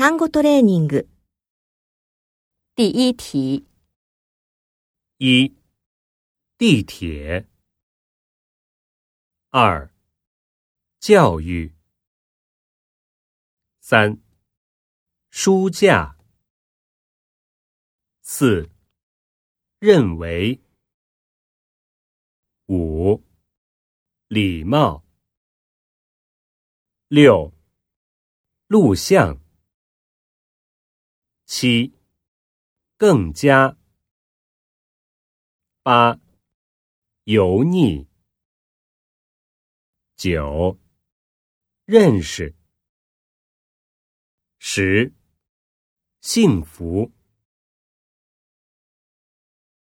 単語トレーニング。第一题，一、地铁；二、教育；三、书架；四、认为；五、礼貌；六、录像； 七，更加。八，油腻。九，认识。十，幸福。